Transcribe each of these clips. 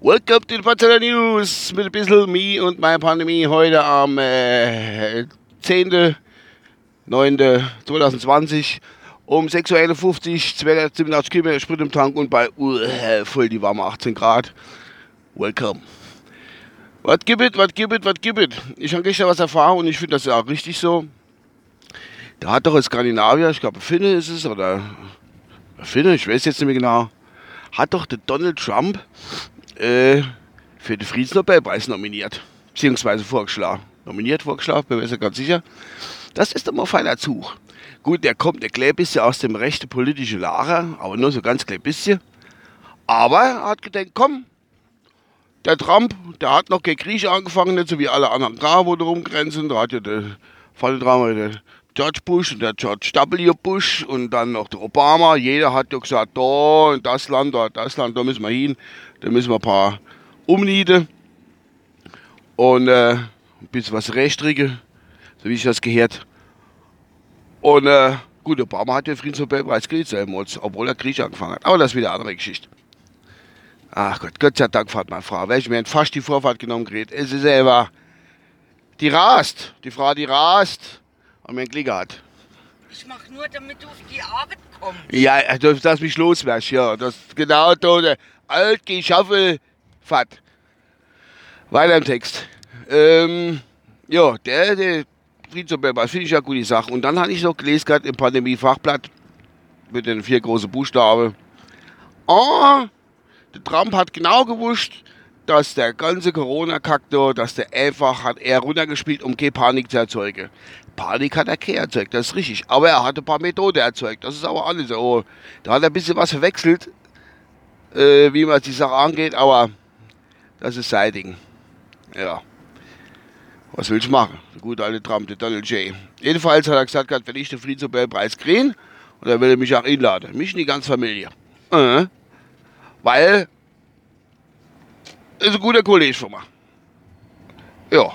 Welcome to the Potsdamer News mit ein bisschen Me und meine Pandemie heute am äh, 10.09.2020 um 6.51 Uhr, 287 Kilometer Sprit im Tank und bei uh, voll die warme 18 Grad. Welcome. Was gibt es, was gibt es, was gibt es? Ich habe gestern was erfahren und ich finde das ja auch richtig so. Da hat doch ein Skandinavier, ich glaube Finne ist es, oder Finne, ich weiß jetzt nicht mehr genau, hat doch der Donald Trump äh, für den Friedensnobelpreis nominiert, beziehungsweise vorgeschlagen. Nominiert, vorgeschlagen, bin mir ganz sicher. Das ist doch mal feiner Zug. Gut, der kommt ein klein bisschen aus dem rechten politischen Lager, aber nur so ganz klein bisschen. Aber er hat gedacht, komm, der Trump, der hat noch kein Krieg angefangen, nicht so wie alle anderen da, wo da rumgrenzen. Da hat ja der, vorne dran der George Bush und der George W. Bush und dann noch der Obama. Jeder hat ja gesagt, da in das Land, da das Land, da müssen wir hin. Da müssen wir ein paar umnieden und äh, ein bisschen was rechtstrigen, so wie ich das gehört. Und äh, gut, Obama hat den Friedensnobelpreis gekriegt, obwohl er Krieg angefangen hat. Aber das ist wieder eine andere Geschichte. Ach Gott, Gott sei Dank fahrt meine Frau. Welche mir fast die Vorfahrt genommen gerät. Es ist selber. Die rast. Die Frau, die rast. Und mir Glück hat. Ich mach nur, damit du auf die Arbeit kommst. Ja, dass, dass mich loswärst, ja. Das genau da, alt geschaffen Fahrt. Weiter im Text. Ähm, ja, der, der Friedensnobelpreis finde ich ja gute Sache. Und dann habe ich noch gelesen gerade im Pandemie-Fachblatt mit den vier großen Buchstaben. Ah, der Trump hat genau gewusst, dass der ganze Corona-Kack dass der einfach hat er runtergespielt, um keine Panik zu erzeugen. Panik hat er keine erzeugt, das ist richtig. Aber er hat ein paar Methoden erzeugt, das ist aber alles so. Da hat er ein bisschen was verwechselt, äh, wie man die Sache angeht, aber das ist sein Ding. Ja. Was will ich machen? Der gute alte Trump, der Donald J. Jedenfalls hat er gesagt, wenn ich den Friedensnobelpreis kriege, und er will mich auch einladen. Mich und die ganze Familie. Äh. Weil ist ein guter Kollege von mir. Ja,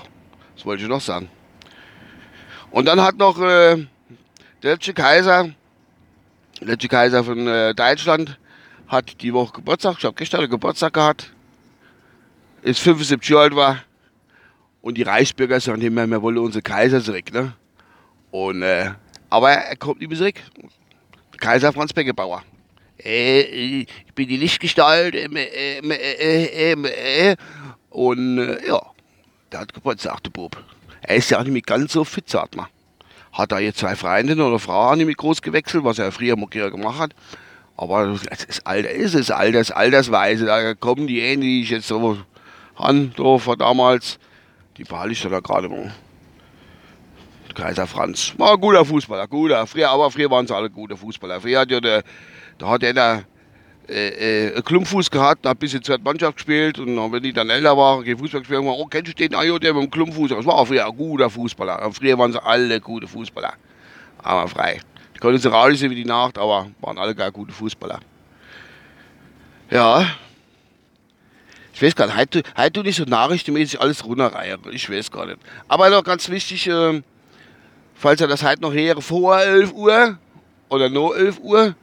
das wollte ich noch sagen. Und dann hat noch äh, der letzte Kaiser, der letzte Kaiser von äh, Deutschland, hat die Woche Geburtstag, ich habe gestern Geburtstag gehabt, ist 75 Jahre alt war. Und die Reichsbürger sagen immer, wir wollen unsere Kaiser zurück. Ne? Und, äh, aber er kommt nicht mehr zurück. Kaiser Franz Beckenbauer äh, ich bin die Lichtgestalt, äh, äh, äh, und ja, der hat Geburtstag, der Bub. Er ist ja auch nicht mehr ganz so fit, sagt man. Hat er jetzt zwei Freundinnen oder Frauen nicht mehr groß gewechselt, was er früher mal gemacht hat. Aber ist Alter, ist es Alters, Altersweise. Da kommen die ähnlich, die ich jetzt so an, so von damals. Die behalte ich da gerade mal. Kaiser Franz. War ein guter Fußballer, guter. Früher, aber früher waren sie alle gute Fußballer. Früher hat ja der da hat er äh, äh, Klumpfuß gehabt, hat ein bisschen zweite Mannschaft gespielt und wenn die dann älter war, Fußball gespielt haben, oh, kennst du den Ajo, der mit dem Klumpfuß? Das war früher ein guter Fußballer. Aber früher waren sie alle gute Fußballer. Aber frei. Die konnten raulich sein wie die Nacht, aber waren alle gar gute Fußballer. Ja. Ich weiß gar nicht, heute, nicht so nachrichtenmäßig alles runterreihen. Ich weiß gar nicht. Aber noch ganz wichtig, äh, falls er das heute noch her vor 11 Uhr oder nur 11 Uhr,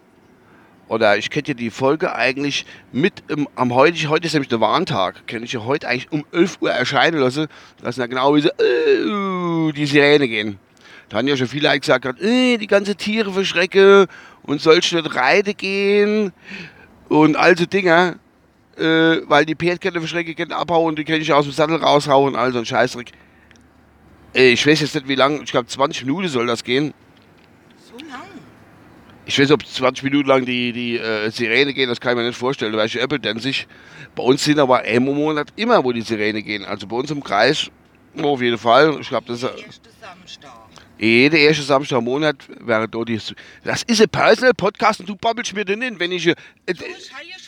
oder ich könnte ja die Folge eigentlich mit im, am heute, heute ist nämlich der Warntag, könnte ich ja heute eigentlich um 11 Uhr erscheinen lassen, dass dann genau wie so, äh, die Sirene gehen. Da haben ja schon viele gesagt, äh, die ganze Tiere verschrecke und sollst nicht reiten gehen und all so Dinge, äh, weil die Pferdkette verschrecke, können abhauen und die kann ich aus dem Sattel raushauen, also ein Scheißdreck. Äh, ich weiß jetzt nicht wie lange, ich glaube 20 Minuten soll das gehen ich weiß ob 20 Minuten lang die, die äh, Sirene gehen, das kann ich mir nicht vorstellen, weil ich Apple sich. Bei uns sind aber im Monat immer, wo die Sirene gehen. Also bei uns im Kreis, auf jeden Fall. Ich glaube, das ist. Erste Samstag. Jeder erste Samstag im Monat wäre dort die. Das ist ein Personal Podcast und du babbelst mir den hin, wenn ich. Äh, du, ich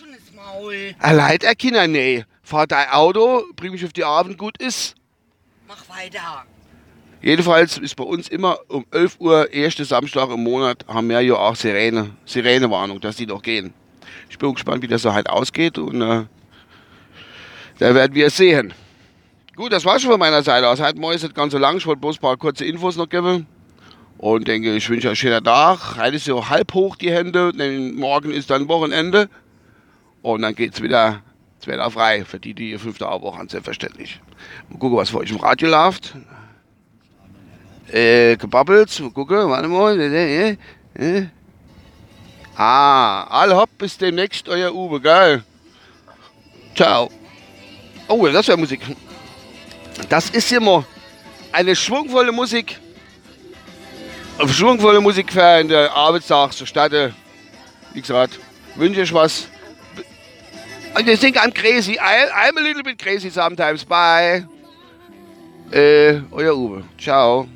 Maul. Allein der Kinder, nee. Fahr dein Auto, bring mich auf die Abend, gut ist. Mach weiter. Jedenfalls ist bei uns immer um 11 Uhr, erste Samstag im Monat, haben wir ja auch Sirene, Sirenewarnung, dass die doch gehen. Ich bin gespannt, wie das so halt ausgeht und äh, da werden wir es sehen. Gut, das war's schon von meiner Seite aus. Heute morgen ist nicht ganz so lang. Ich wollte bloß ein paar kurze Infos noch geben. Und denke, ich wünsche euch einen schönen Tag. Heute ist so halb hoch die Hände, denn morgen ist dann Wochenende. Und dann geht's wieder, es wieder frei für die, die ihr fünfte Woche haben, selbstverständlich. Mal gucken, was für euch im Radio läuft. Äh, gebabbelt. Mal gucken, warte mal. Äh, äh. Ah, all hopp, bis demnächst, euer Uwe, geil. Ciao. Oh, das wäre Musik. Das ist immer eine schwungvolle Musik. Schwungvolle Musik für den Arbeitstag zur Stadt. Wie gesagt, wünsche ich was. Und I think I'm crazy. I, I'm a little bit crazy sometimes. Bye. Äh, euer Uwe. Ciao.